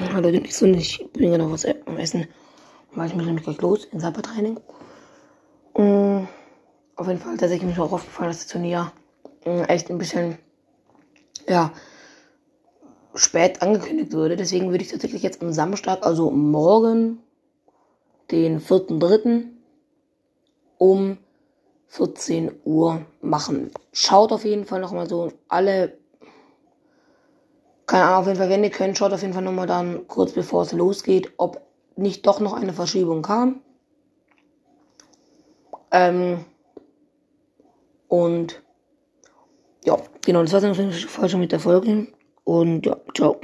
Hallo, nicht so nicht. Ich bin genau was am Essen. Weil ich mich nämlich gleich los ins Sabbertraining. Mm, auf jeden Fall tatsächlich mich auch aufgefallen, dass das Turnier mm, echt ein bisschen, ja, spät angekündigt wurde. Deswegen würde ich tatsächlich jetzt am Samstag, also morgen, den 4.3. um 14 Uhr machen. Schaut auf jeden Fall nochmal so alle keine Ahnung, auf jeden Fall, wenn ihr könnt, schaut auf jeden Fall nochmal dann kurz bevor es losgeht, ob nicht doch noch eine Verschiebung kam. Ähm, und ja, genau, das war's dann schon mit der Folge. Und ja, ciao.